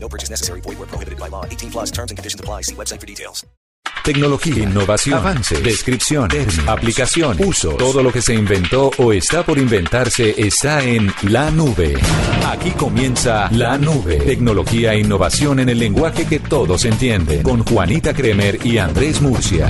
No purchase necessary. Void where prohibited by law. 18 plus terms and conditions apply. See website for details. Tecnología, innovación, avance, descripción, términos, aplicación, uso. Todo lo que se inventó o está por inventarse está en la nube. Aquí comienza la nube. Tecnología e innovación en el lenguaje que todos entienden. Con Juanita Kremer y Andrés Murcia.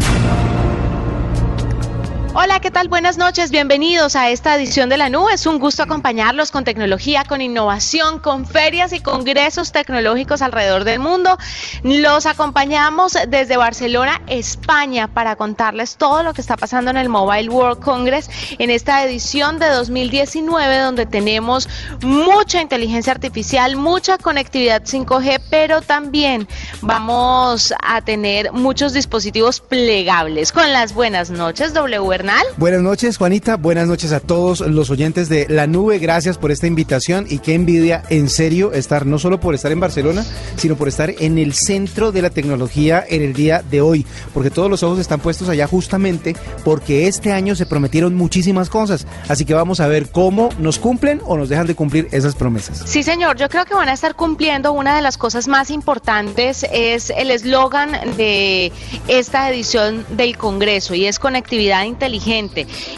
Hola, ¿qué tal? Buenas noches, bienvenidos a esta edición de la nube. Es un gusto acompañarlos con tecnología, con innovación, con ferias y congresos tecnológicos alrededor del mundo. Los acompañamos desde Barcelona, España, para contarles todo lo que está pasando en el Mobile World Congress en esta edición de 2019, donde tenemos mucha inteligencia artificial, mucha conectividad 5G, pero también vamos a tener muchos dispositivos plegables. Con las buenas noches, W. Buenas noches, Juanita. Buenas noches a todos los oyentes de La Nube. Gracias por esta invitación y qué envidia, en serio, estar no solo por estar en Barcelona, sino por estar en el centro de la tecnología en el día de hoy. Porque todos los ojos están puestos allá justamente porque este año se prometieron muchísimas cosas. Así que vamos a ver cómo nos cumplen o nos dejan de cumplir esas promesas. Sí, señor. Yo creo que van a estar cumpliendo. Una de las cosas más importantes es el eslogan de esta edición del Congreso y es conectividad inteligente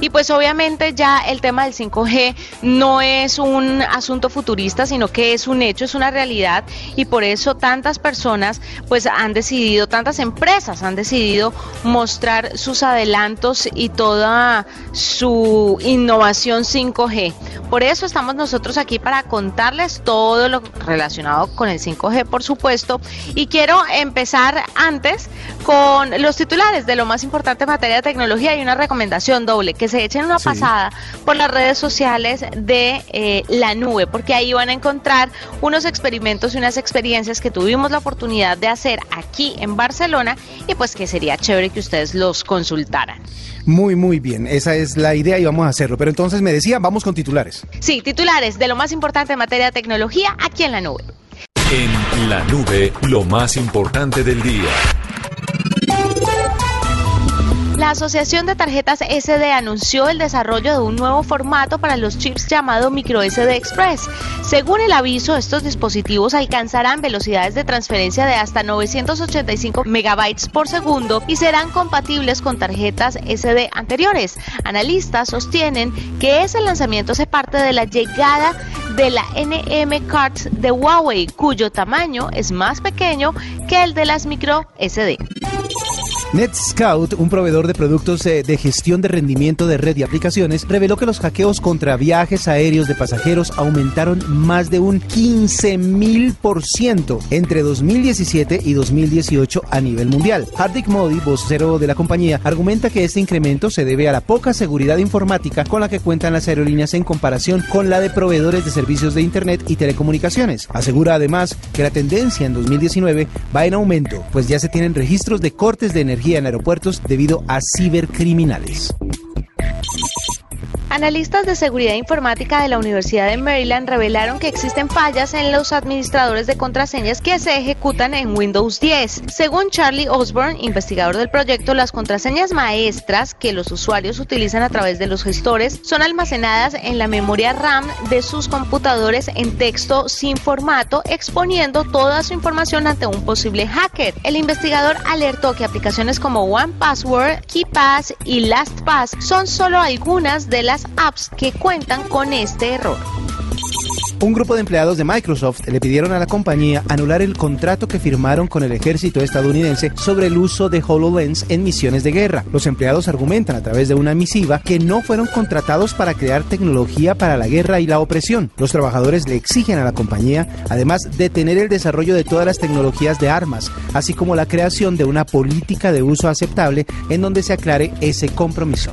y pues obviamente ya el tema del 5G no es un asunto futurista, sino que es un hecho, es una realidad y por eso tantas personas pues han decidido, tantas empresas han decidido mostrar sus adelantos y toda su innovación 5G. Por eso estamos nosotros aquí para contarles todo lo relacionado con el 5G, por supuesto. Y quiero empezar antes con los titulares de lo más importante en materia de tecnología y una recomendación doble, que se echen una pasada por las redes sociales de eh, la nube, porque ahí van a encontrar unos experimentos y unas experiencias que tuvimos la oportunidad de hacer aquí en Barcelona y pues que sería chévere que ustedes los consultaran. Muy, muy bien. Esa es la idea y vamos a hacerlo. Pero entonces me decía, vamos con titulares. Sí, titulares de lo más importante en materia de tecnología aquí en la nube. En la nube, lo más importante del día. La Asociación de Tarjetas SD anunció el desarrollo de un nuevo formato para los chips llamado MicroSD Express. Según el aviso, estos dispositivos alcanzarán velocidades de transferencia de hasta 985 megabytes por segundo y serán compatibles con tarjetas SD anteriores. Analistas sostienen que ese lanzamiento se parte de la llegada de la NM Cards de Huawei, cuyo tamaño es más pequeño que el de las micro SD. NetScout, un proveedor de productos eh, de gestión de rendimiento de red y aplicaciones, reveló que los hackeos contra viajes aéreos de pasajeros aumentaron más de un 15.000% entre 2017 y 2018 a nivel mundial. Hardik Modi, vocero de la compañía, argumenta que este incremento se debe a la poca seguridad informática con la que cuentan las aerolíneas en comparación con la de proveedores de servicios de Internet y telecomunicaciones. Asegura además que la tendencia en 2019 va en aumento, pues ya se tienen registros de cortes de energía en aeropuertos debido a cibercriminales. Analistas de seguridad informática de la Universidad de Maryland revelaron que existen fallas en los administradores de contraseñas que se ejecutan en Windows 10. Según Charlie Osborne, investigador del proyecto, las contraseñas maestras que los usuarios utilizan a través de los gestores son almacenadas en la memoria RAM de sus computadores en texto sin formato, exponiendo toda su información ante un posible hacker. El investigador alertó que aplicaciones como OnePassword, KeePass y LastPass son solo algunas de las apps que cuentan con este error. Un grupo de empleados de Microsoft le pidieron a la compañía anular el contrato que firmaron con el ejército estadounidense sobre el uso de HoloLens en misiones de guerra. Los empleados argumentan a través de una misiva que no fueron contratados para crear tecnología para la guerra y la opresión. Los trabajadores le exigen a la compañía, además, detener el desarrollo de todas las tecnologías de armas, así como la creación de una política de uso aceptable en donde se aclare ese compromiso.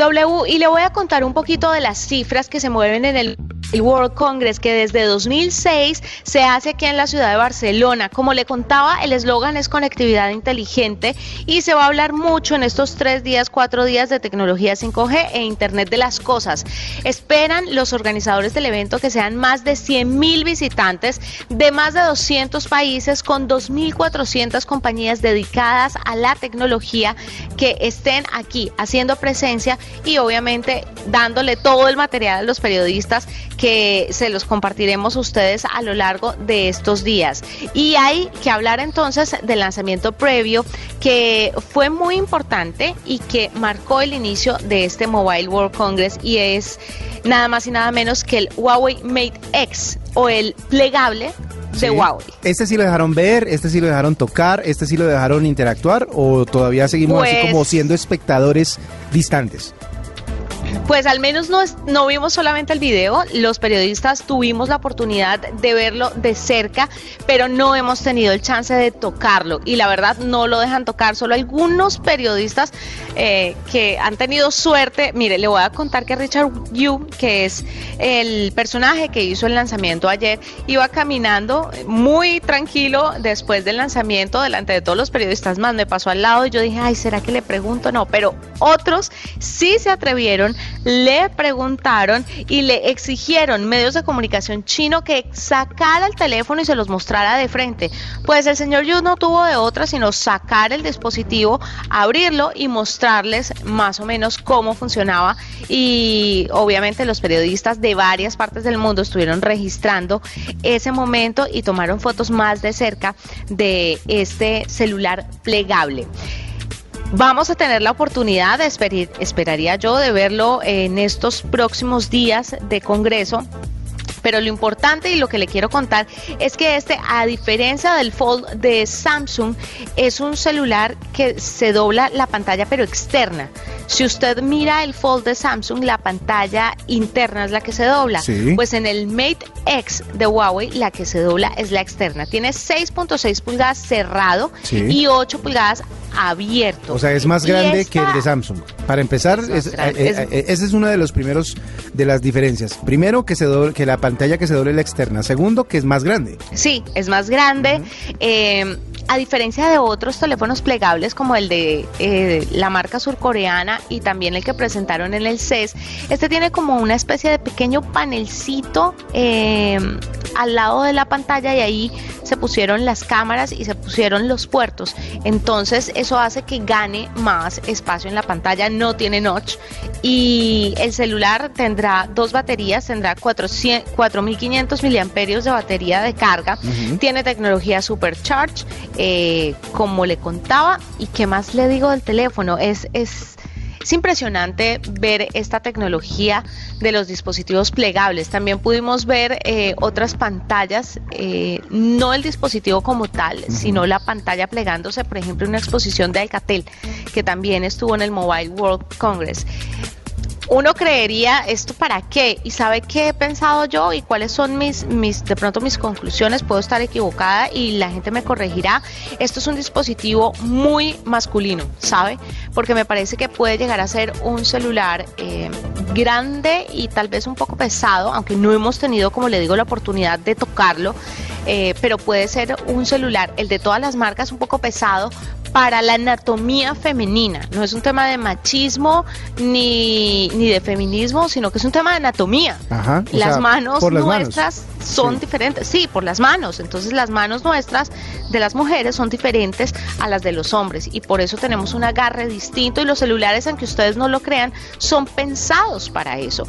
W, y le voy a contar un poquito de las cifras que se mueven en el World Congress que desde 2006 se hace aquí en la ciudad de Barcelona. Como le contaba, el eslogan es conectividad inteligente y se va a hablar mucho en estos tres días, cuatro días de tecnología 5G e Internet de las Cosas. Esperan los organizadores del evento que sean más de 100 mil visitantes de más de 200 países con 2.400 compañías dedicadas a la tecnología que estén aquí haciendo presencia y obviamente dándole todo el material a los periodistas que se los compartiremos a ustedes a lo largo de estos días. Y hay que hablar entonces del lanzamiento previo que fue muy importante y que marcó el inicio de este Mobile World Congress y es nada más y nada menos que el Huawei Mate X o el plegable de Huawei. ¿Este sí lo dejaron ver? ¿Este sí lo dejaron tocar? ¿Este sí lo dejaron interactuar? ¿O todavía seguimos así como Pues- siendo espectadores distantes? Pues al menos no, no vimos solamente el video, los periodistas tuvimos la oportunidad de verlo de cerca, pero no hemos tenido el chance de tocarlo. Y la verdad no lo dejan tocar, solo algunos periodistas eh, que han tenido suerte, mire, le voy a contar que Richard Yu, que es el personaje que hizo el lanzamiento ayer, iba caminando muy tranquilo después del lanzamiento delante de todos los periodistas. Más, me pasó al lado y yo dije, ay, ¿será que le pregunto? No, pero otros sí se atrevieron, le preguntaron y le exigieron medios de comunicación chino que sacara el teléfono y se los mostrara de frente. Pues el señor Yu no tuvo de otra sino sacar el dispositivo, abrirlo y mostrarles más o menos cómo funcionaba y obviamente los periodistas de varias partes del mundo estuvieron registrando ese momento y tomaron fotos más de cerca de este celular plegable. Vamos a tener la oportunidad, de esperaría yo, de verlo en estos próximos días de Congreso. Pero lo importante y lo que le quiero contar es que este, a diferencia del Fold de Samsung, es un celular que se dobla la pantalla pero externa. Si usted mira el Fold de Samsung, la pantalla interna es la que se dobla. Sí. Pues en el Mate X de Huawei, la que se dobla es la externa. Tiene 6.6 pulgadas cerrado Sí. y 8 pulgadas abierto. O sea, es más grande esta- que el de Samsung. Para empezar, Es grande, eh, es- eh, ese es uno de los primeros de las diferencias. Primero, que, se doble- que la pantalla que se doble la externa. Segundo, que es más grande. Sí, es más grande. Eh, a diferencia de otros teléfonos plegables como el de eh, la marca surcoreana y también el que presentaron en el CES, este tiene como una especie de pequeño panelcito eh, al lado de la pantalla y ahí se pusieron las cámaras y se pusieron los puertos. Entonces eso hace que gane más espacio en la pantalla, no tiene notch y el celular tendrá dos baterías, tendrá 400 4.500 miliamperios de batería de carga, tiene tecnología Supercharge, eh, como le contaba, y qué más le digo del teléfono, es, es, es impresionante ver esta tecnología de los dispositivos plegables. También pudimos ver eh, otras pantallas, eh, no el dispositivo como tal, sino la pantalla plegándose, por ejemplo, una exposición de Alcatel, que también estuvo en el Mobile World Congress uno creería esto para qué y sabe qué he pensado yo y cuáles son mis mis de pronto mis conclusiones puedo estar equivocada y la gente me corregirá. Esto es un dispositivo muy masculino sabe porque me parece que puede llegar a ser un celular eh, grande y tal vez un poco pesado aunque no hemos tenido como le digo la oportunidad de tocarlo eh, pero puede ser un celular el de todas las marcas un poco pesado para la anatomía femenina. No es un tema de machismo ni, ni de feminismo, sino que es un tema de anatomía. Ajá, las sea, manos manos. Son Sí. diferentes, sí, por las manos. Entonces las manos nuestras de las mujeres son diferentes a las de los hombres y por eso tenemos un agarre distinto y los celulares, aunque ustedes no lo crean, son pensados para eso.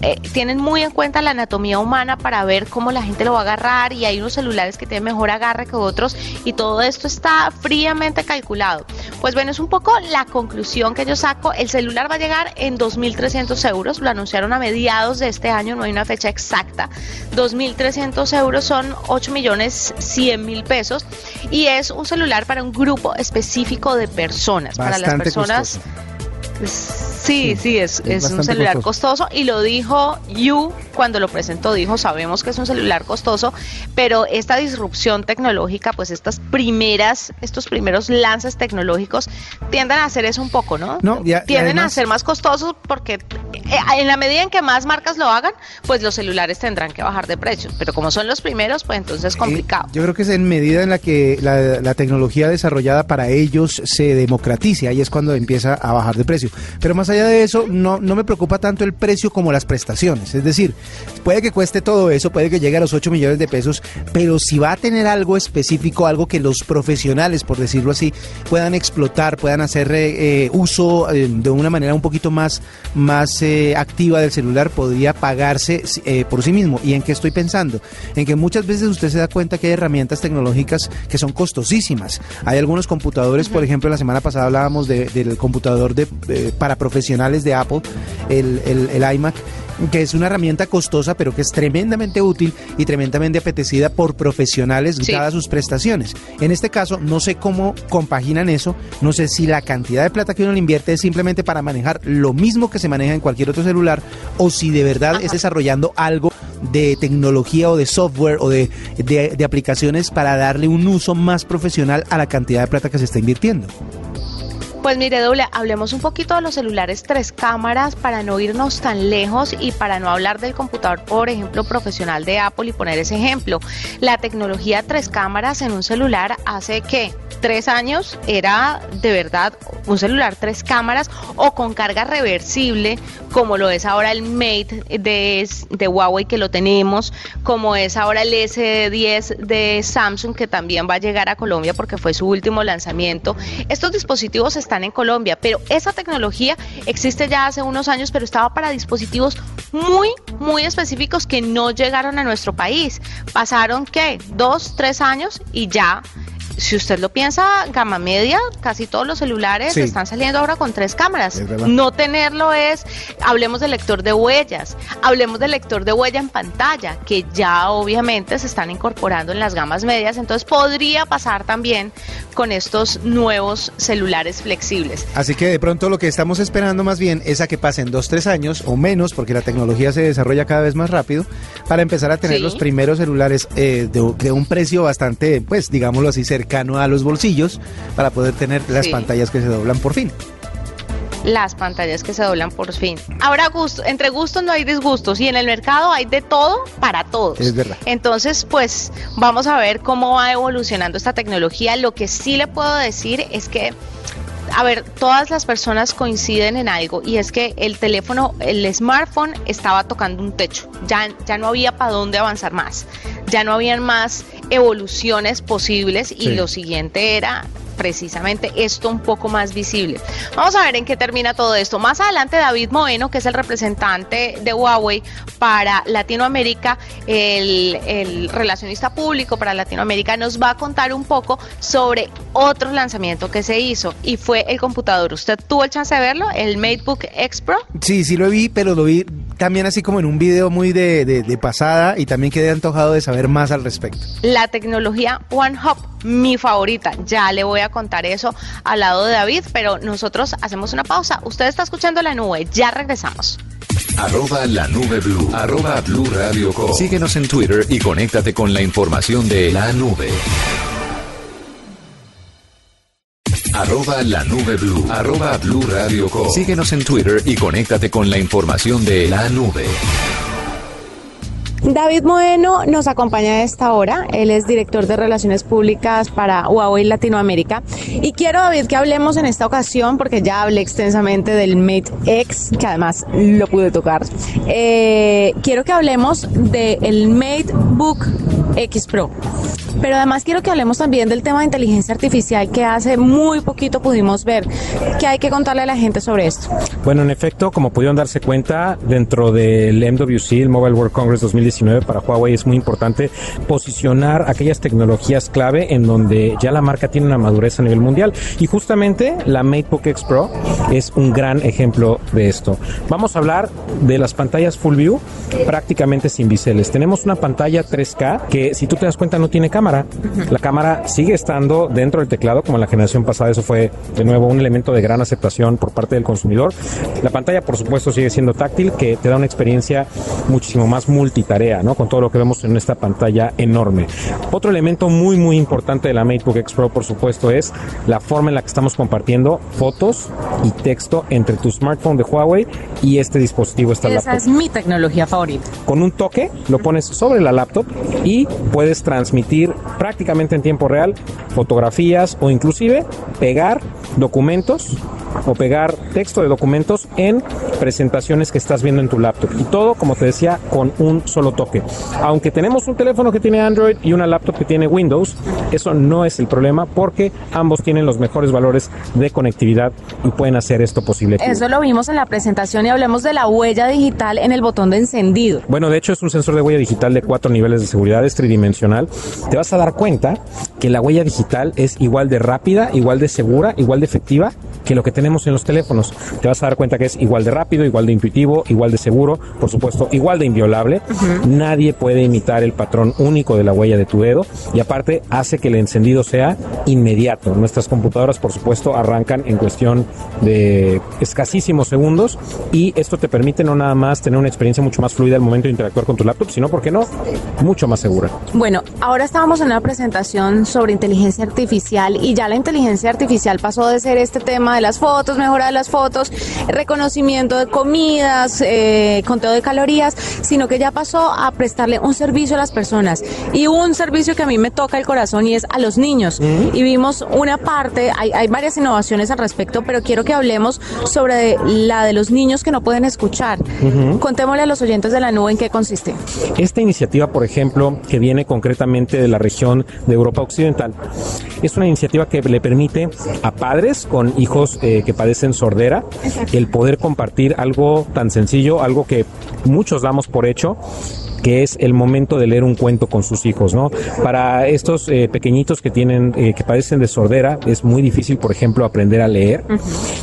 Eh, tienen muy en cuenta la anatomía humana para ver cómo la gente lo va a agarrar y hay unos celulares que tienen mejor agarre que otros y todo esto está fríamente calculado. Pues bueno, es un poco la conclusión que yo saco. El celular va a llegar en 2.300 euros, lo anunciaron a mediados de este año, no hay una fecha exacta. 2.300 euros son 8 millones 100 mil pesos y es un celular para un grupo específico de personas, para las personas... costoso. Sí, Sí, es, es es un celular costoso. costoso y lo dijo Yu cuando lo presentó dijo, sabemos que es un celular costoso, pero esta disrupción tecnológica, pues estas primeras, estos primeros lances tecnológicos tienden a hacer eso un poco, ¿no? No, y tienden a además- ser más costosos porque eh, en la medida en que más marcas lo hagan, pues los celulares tendrán que bajar de precio, pero como son los primeros, pues entonces es complicado. Eh, yo creo que es en medida en la que la, la tecnología desarrollada para ellos se democratice, ahí es cuando empieza a bajar de precio. Pero más allá de eso, no, no me preocupa tanto el precio como las prestaciones. Es decir, puede que cueste todo eso, puede que llegue a los 8 millones de pesos, pero si va a tener algo específico, algo que los profesionales, por decirlo así, puedan explotar, puedan hacer eh, eh, uso eh, de una manera un poquito más, más eh, activa del celular, podría pagarse por sí mismo. ¿Y en qué estoy pensando? En que muchas veces usted se da cuenta que hay herramientas tecnológicas que son costosísimas. Hay algunos computadores, por ejemplo, la semana pasada hablábamos de- del computador de, para profesionales de Apple, el, el- el iMac que es una herramienta costosa pero que es tremendamente útil y tremendamente apetecida por profesionales Sí. dadas sus prestaciones. En este caso, no sé cómo compaginan eso, no sé si la cantidad de plata que uno le invierte es simplemente para manejar lo mismo que se maneja en cualquier otro celular o si de verdad es desarrollando algo de tecnología o de software o de, de- de aplicaciones para darle un uso más profesional a la cantidad de plata que se está invirtiendo. Pues mire, doble, hablemos un poquito de los celulares tres cámaras para no irnos tan lejos y para no hablar del computador, por ejemplo, profesional de Apple y poner ese ejemplo. La tecnología tres cámaras en un celular hace que tres años era de verdad un celular tres cámaras o con carga reversible, como lo es ahora el Mate de, de Huawei que lo tenemos, como es ahora el S10 de Samsung que también va a llegar a Colombia porque fue su último lanzamiento. Estos dispositivos están en Colombia, pero esa tecnología existe ya hace unos años, pero estaba para dispositivos muy, muy específicos que no llegaron a nuestro país. Pasaron, ¿qué? Dos, tres años y ya. Si usted lo piensa, gama media, casi todos los celulares Sí. están saliendo ahora con tres cámaras. No tenerlo es, hablemos del lector de huellas, hablemos del lector de huella en pantalla, que ya obviamente se están incorporando en las gamas medias, entonces podría pasar también con estos nuevos celulares flexibles. Así que de pronto lo que estamos esperando más bien es a que pasen dos, tres años o menos, porque la tecnología se desarrolla cada vez más rápido, para empezar a tener Sí. los primeros celulares eh, de, de un precio bastante, pues digámoslo así, cercano a los bolsillos, para poder tener las Sí. pantallas que se doblan por fin. Las pantallas que se doblan por fin. Ahora, gusto, entre gustos no hay disgustos y en el mercado hay de todo para todos. Es verdad. Entonces, pues vamos a ver cómo va evolucionando esta tecnología. Lo que sí le puedo decir es que a ver, todas las personas coinciden en algo y es que el teléfono, el smartphone estaba tocando un techo. Ya, ya no había para dónde avanzar más. Ya no habían más evoluciones posibles y Sí. lo siguiente era precisamente esto un poco más visible. Vamos a ver en qué termina todo esto. Más adelante David Moeno, que es el representante de Huawei para Latinoamérica, el, el relacionista público para Latinoamérica, nos va a contar un poco sobre otro lanzamiento que se hizo y fue el computador. ¿Usted tuvo el chance de verlo? El MateBook X Pro. Sí, sí lo vi, pero lo vi también así como en un video muy de, de- de pasada y también quedé antojado de saber más al respecto. La tecnología One Hub, mi favorita. Ya le voy a contar eso al lado de David, pero nosotros hacemos una pausa. Usted está escuchando la nube, ya regresamos. Arroba la nube blue. Arroba blue radio com. Síguenos en Twitter y conéctate con la información de la nube. Arroba la nube blue. Arroba blue radio com. Síguenos en Twitter y conéctate con la información de la nube. David Moeno nos acompaña a esta hora. Él es director de Relaciones Públicas para Huawei Latinoamérica. Y quiero, David, que hablemos en esta ocasión, porque ya hablé extensamente del Mate X, que además lo pude tocar. Eh, quiero que hablemos del MateBook X Pro. Pero además quiero que hablemos también del tema de inteligencia artificial que hace muy poquito pudimos ver. ¿Qué hay que contarle a la gente sobre esto? Bueno, en efecto, como pudieron darse cuenta, dentro del MWC, el Mobile World Congress 2019 para Huawei es muy importante posicionar aquellas tecnologías clave en donde ya la marca tiene una madurez a nivel mundial. Y justamente la MateBook X Pro es un gran ejemplo de esto. Vamos a hablar de las pantallas Full View prácticamente sin biseles. Tenemos una pantalla 3K que si tú te das cuenta no tiene cámara cámara. La cámara sigue estando dentro del teclado como en la generación pasada. Eso fue de nuevo un elemento de gran aceptación por parte del consumidor. La pantalla, por supuesto, sigue siendo táctil, que te da una experiencia muchísimo más multitarea, ¿no? Con todo lo que vemos en esta pantalla enorme. Otro elemento muy, muy importante de la MateBook X Pro, por supuesto, es la forma en la que estamos compartiendo fotos y texto entre tu smartphone de Huawei y este dispositivo, esta Esa laptop. es mi tecnología favorita. Con un toque lo pones sobre la laptop y puedes transmitir prácticamente en tiempo real fotografías o inclusive pegar documentos o pegar texto de documentos en presentaciones que estás viendo en tu laptop. Y todo, como te decía, con un solo toque. Aunque tenemos un teléfono que tiene Android y una laptop que tiene Windows, eso no es el problema porque ambos tienen los mejores valores de conectividad y pueden hacer esto posible. Eso lo vimos en la presentación y hablemos de la huella digital en el botón de encendido. Bueno, de hecho es un sensor de huella digital de cuatro niveles de seguridad, es tridimensional. Te vas a dar cuenta que la huella digital es igual de rápida, igual de segura, igual de efectiva que lo que tenemos en los teléfonos. Te vas a dar cuenta que es igual de rápido, igual de intuitivo, igual de seguro, por supuesto, igual de inviolable. Nadie puede imitar el patrón único de la huella de tu dedo y aparte hace que el encendido sea inmediato. Nuestras computadoras, por supuesto, arrancan en cuestión de escasísimos segundos y esto te permite no nada más tener una experiencia mucho más fluida al momento de interactuar con tu laptop, sino, ¿por qué no? Mucho más segura. Bueno, ahora estábamos en una presentación sobre inteligencia artificial y ya la inteligencia artificial pasó de ser este tema de las fotos, mejora de las fotos, reconocimiento de comidas, eh, conteo de calorías, sino que ya pasó a prestarle un servicio a las personas y un servicio que a mí me toca el corazón y es a los niños. Y vimos una parte, hay, hay varias innovaciones al respecto, pero quiero que hablemos sobre la de los niños que no pueden escuchar. Contémosle a los oyentes de la nube en qué consiste. Esta iniciativa, por ejemplo, que viene concretamente de la región de Europa Occidental, es una iniciativa que le permite a padres con hijos eh, que padecen sordera el poder compartir algo tan sencillo, algo que muchos damos por hecho que es el momento de leer un cuento con sus hijos, ¿no? Para estos eh, pequeñitos que tienen, eh, que padecen de sordera, es muy difícil, por ejemplo, aprender a leer.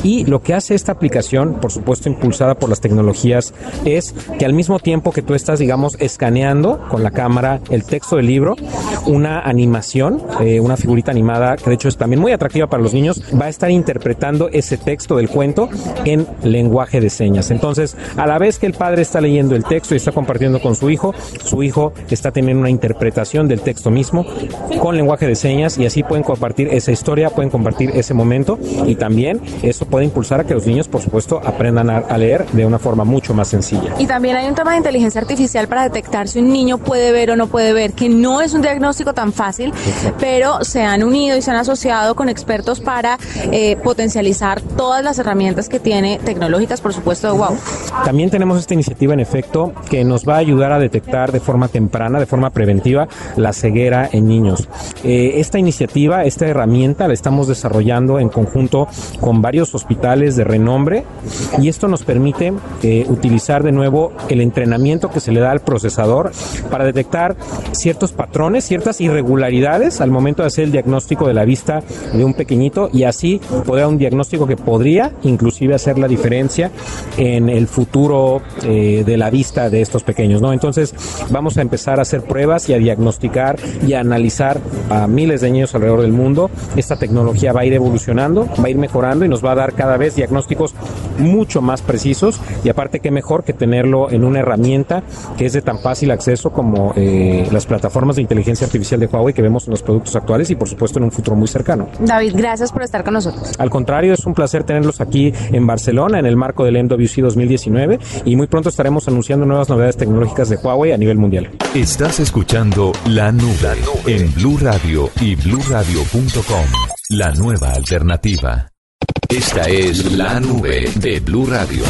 Y lo que hace esta aplicación, por supuesto, impulsada por las tecnologías, es que al mismo tiempo que tú estás, digamos, escaneando con la cámara el texto del libro, una animación, eh, una figurita animada, que de hecho es también muy atractiva para los niños, va a estar interpretando ese texto del cuento en lenguaje de señas. Entonces, a la vez que el padre está leyendo el texto y está compartiendo con su hijo, su hijo está teniendo una interpretación del texto mismo con lenguaje de señas y así pueden compartir esa historia, pueden compartir ese momento y también eso puede impulsar a que los niños, por supuesto, aprendan a, leer de una forma mucho más sencilla. Y también hay un tema de inteligencia artificial para detectar si un niño puede ver o no puede ver, que no es un diagnóstico tan fácil, pero se han unido y se han asociado con expertos para eh, potencializar todas las herramientas que tiene tecnológicas, por supuesto, de Wow. También tenemos esta iniciativa en efecto que nos va a ayudar a detectar de forma temprana, de forma preventiva, la ceguera en niños. Eh, esta iniciativa, esta herramienta la estamos desarrollando en conjunto con varios hospitales de renombre y esto nos permite eh, utilizar de nuevo el entrenamiento que se le da al procesador para detectar ciertos patrones, ciertas irregularidades al momento de hacer el diagnóstico de la vista de un pequeñito y así poder un diagnóstico que podría inclusive hacer la diferencia en el futuro eh, de la vista de estos pequeños, ¿no? Entonces vamos a empezar a hacer pruebas y a diagnosticar y a analizar a miles de niños alrededor del mundo. Esta tecnología va a ir evolucionando, va a ir mejorando y nos va a dar cada vez diagnósticos mucho más precisos y aparte que mejor que tenerlo en una herramienta que es de tan fácil acceso como eh, las plataformas de inteligencia artificial de Huawei que vemos en los productos actuales y por supuesto en un futuro muy cercano. David, gracias por estar con nosotros. Al contrario, es un placer tenerlos aquí en Barcelona en el marco del MWC 2019 y muy pronto estaremos anunciando nuevas novedades tecnológicas de Huawei a nivel mundial. Estás escuchando La Nube, en Blue Radio y bluradio.com. La nueva alternativa. Esta es La Nube de Blue Radio.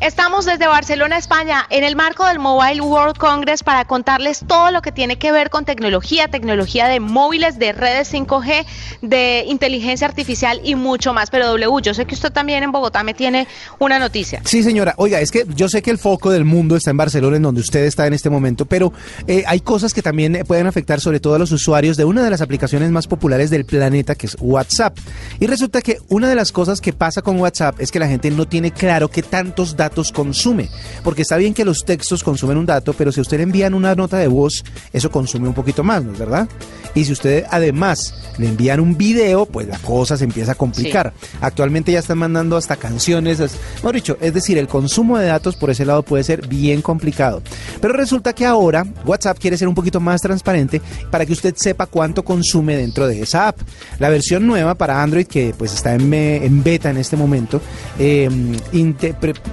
Estamos desde Barcelona, España, en el marco del Mobile World Congress para contarles todo lo que tiene que ver con tecnología, tecnología de móviles, de redes 5G, de inteligencia artificial y mucho más. Pero W, yo sé que usted también en Bogotá me tiene una noticia. Sí, señora. Oiga, es que yo sé que el foco del mundo está en Barcelona, en donde usted está en este momento, pero eh, hay cosas que también pueden afectar sobre todo a los usuarios de una de las aplicaciones más populares del planeta, que es WhatsApp. Y resulta que una de las cosas cosas que pasa con WhatsApp es que la gente no tiene claro qué tantos datos consume. Porque está bien que los textos consumen un dato, pero si usted le envían una nota de voz, eso consume un poquito más, ¿no es verdad? Y si usted además le envían un video, pues la cosa se empieza a complicar. Actualmente ya están mandando hasta canciones, es, mejor dicho, es decir, el consumo de datos por ese lado puede ser bien complicado. Pero resulta que ahora WhatsApp quiere ser un poquito más transparente para que usted sepa cuánto consume dentro de esa app. La versión nueva para Android, que pues está en, beta en este momento, eh,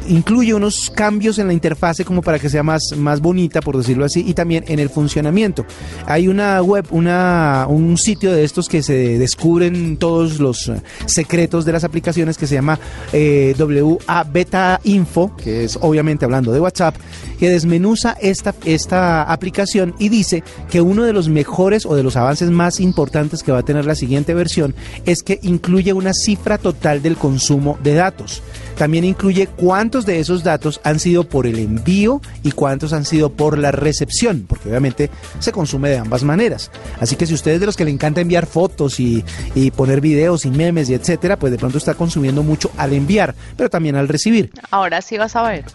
incluye unos cambios en la interfase como para que sea más, más bonita, por decirlo así, y también en el funcionamiento. Hay una web, una, un sitio de estos que se descubren todos los eh, secretos de las aplicaciones que se llama eh, WA Beta Info, que es obviamente hablando de WhatsApp, que desmenuza esta, esta aplicación y dice que uno de los mejores o de los avances más importantes que va a tener la siguiente versión es que incluye una cifra total del consumo de datos. También incluye cuántos de esos datos han sido por el envío y cuántos han sido por la recepción, porque obviamente se consume de ambas maneras. Así que si usted es de los que le encanta enviar fotos y, y poner videos y memes y etcétera, pues de pronto está consumiendo mucho al enviar, pero también al recibir. Ahora sí vas a ver.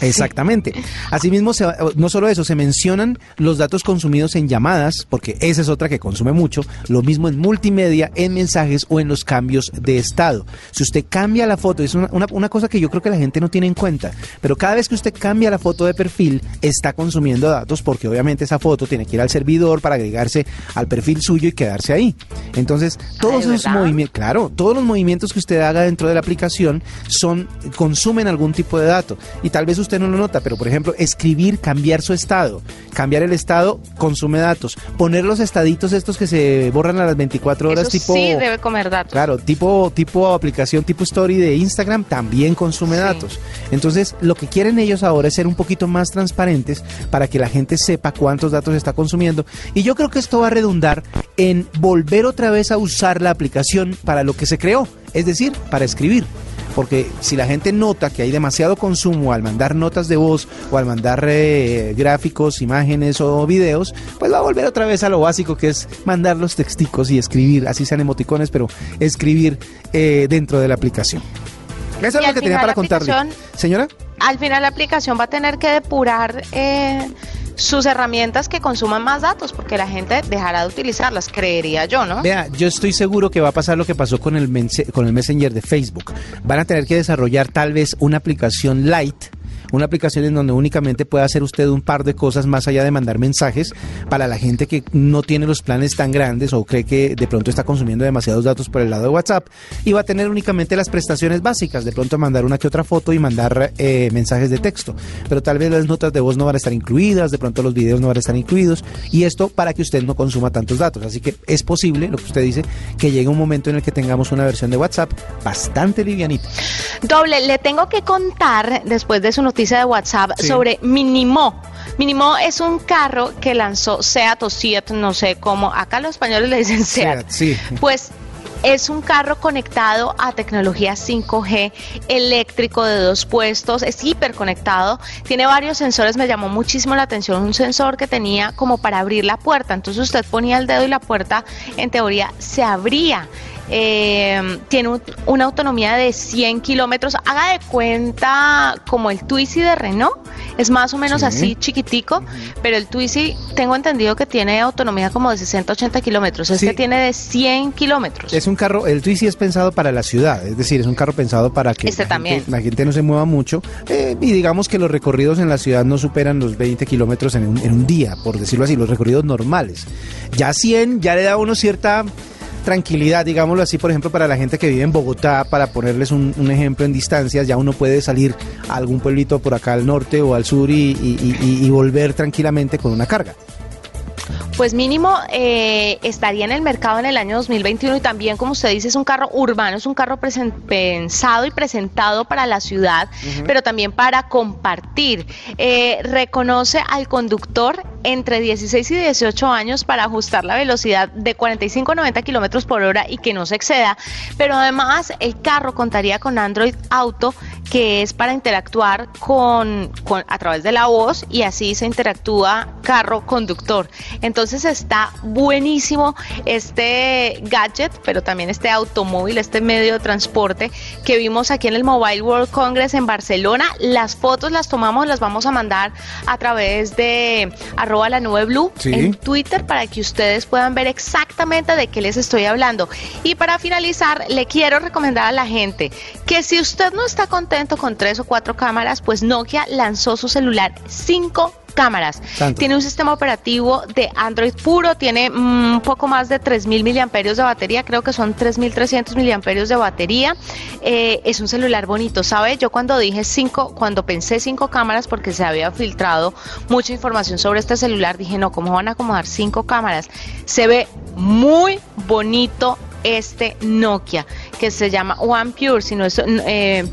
Exactamente. Asimismo, se- no solo eso, se mencionan los datos consumidos en llamadas, porque esa es otra que consume mucho, lo mismo en multimedia, en mensajes o en los cambios de estado. Si usted cambia la foto, es una, una- una cosa que yo creo que la gente no tiene en cuenta, pero cada vez que usted cambia la foto de perfil, está consumiendo datos porque obviamente esa foto tiene que ir al servidor para agregarse al perfil suyo y quedarse ahí. Entonces, todos ¿de esos movimientos, claro, todos los movimientos que usted haga dentro de la aplicación son consumen algún tipo de dato y tal vez usted no lo nota, pero por ejemplo, escribir, cambiar su estado, cambiar el estado consume datos, poner los estaditos estos que se borran a las 24 horas Eso tipo sí debe comer datos. Claro, tipo, tipo aplicación, tipo story de Instagram también consume Sí. datos. Entonces, lo que quieren ellos ahora es ser un poquito más transparentes para que la gente sepa cuántos datos está consumiendo. Y yo creo que esto va a redundar en volver otra vez a usar la aplicación para lo que se creó, es decir, para escribir. Porque si la gente nota que hay demasiado consumo al mandar notas de voz o al mandar eh, gráficos, imágenes o videos, pues va a volver otra vez a lo básico que es mandar los texticos y escribir, así sean emoticones, pero escribir eh, dentro de la aplicación. Eso es lo que tenía para contarle. Señora, Al final la aplicación va a tener que depurar eh, sus herramientas que consuman más datos, porque la gente dejará de utilizarlas, creería yo, ¿no? vea, yo estoy seguro que va a pasar lo que pasó con el, con el Messenger de Facebook. Van a tener que desarrollar tal vez una aplicación light. Una aplicación en donde únicamente pueda hacer usted un par de cosas más allá de mandar mensajes para la gente que no tiene los planes tan grandes o cree que de pronto está consumiendo demasiados datos por el lado de WhatsApp y va a tener únicamente las prestaciones básicas, de pronto mandar una que otra foto y mandar eh, mensajes de texto. Pero tal vez las notas de voz no van a estar incluidas, de pronto los videos no van a estar incluidos y esto para que usted no consuma tantos datos. Así que es posible, lo que usted dice, que llegue un momento en el que tengamos una versión de WhatsApp bastante livianita. Doble, le tengo que contar, después de su noticia de WhatsApp, Sí. sobre Minimo. Minimo es un carro que lanzó Seat o Seat, no sé cómo, acá los españoles le dicen Seat. Seat, sí. Pues es un carro conectado a tecnología 5G, eléctrico de dos puestos, es hiperconectado, tiene varios sensores, me llamó muchísimo la atención un sensor que tenía como para abrir la puerta, entonces usted ponía el dedo y la puerta en teoría se abría. Eh, tiene un- una autonomía de 100 kilómetros. Haga de cuenta como el Twizy de Renault. Es más o menos Sí. así chiquitico, pero el Twizy tengo entendido que tiene autonomía como de 60, 80 kilómetros. Este Sí. tiene de 100 kilómetros. Es un carro, el Twizy es pensado para la ciudad, es decir, es un carro pensado para que Este la, también. Gente, la gente no se mueva mucho eh, y digamos que los recorridos en la ciudad no superan los 20 kilómetros en un, en un día, por decirlo así, los recorridos normales. Ya 100 ya le da a uno cierta tranquilidad, digámoslo así, por ejemplo, para la gente que vive en Bogotá, para ponerles un, ejemplo en distancias, ya uno puede salir a algún pueblito por acá al norte o al sur y, y- y- y volver tranquilamente con una carga. Pues mínimo eh, estaría en el mercado en el año 2021 y también, como usted dice, es un carro urbano, es un carro pensado y presentado para la ciudad, pero también para compartir. Eh, reconoce al conductor entre 16 y 18 años para ajustar la velocidad de 45 a 90 kilómetros por hora y que no se exceda, pero además el carro contaría con Android Auto que es para interactuar con, con a través de la voz y así se interactúa carro conductor. Entonces está buenísimo este gadget, pero también este automóvil, este medio de transporte que vimos aquí en el Mobile World Congress en Barcelona. Las fotos las tomamos, las vamos a mandar a través de arroba la nube blue en Twitter para que ustedes puedan ver exactamente de qué les estoy hablando. Y para finalizar, le quiero recomendar a la gente que si usted no está contento con tres o cuatro cámaras, pues Nokia lanzó su celular 5 cámaras. Tiene un sistema operativo de Android puro, tiene mm, un poco más de 3.000 miliamperios de batería, creo que son 3.300 miliamperios de batería. Eh, es un celular bonito, ¿sabe? Yo cuando dije cinco, cuando pensé cinco cámaras, porque se había filtrado mucha información sobre este celular, dije, no, ¿cómo van a acomodar cinco cámaras? Se ve muy bonito este Nokia que se llama One Pure, sino es eh,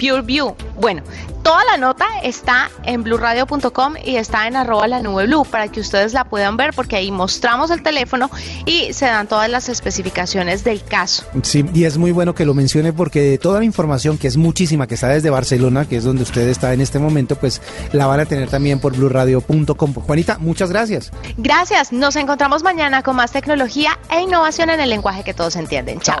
Pure View. Bueno, toda la nota está en blurradio.com y está en arroba la nube blue para que ustedes la puedan ver porque ahí mostramos el teléfono y se dan todas las especificaciones del caso. Sí, y es muy bueno que lo mencione porque toda la información que es muchísima que está desde Barcelona, que es donde usted está en este momento, pues la van a tener también por blurradio.com. Juanita, muchas gracias. Gracias, nos encontramos mañana con más tecnología e innovación en el lenguaje que todos entienden. Chao.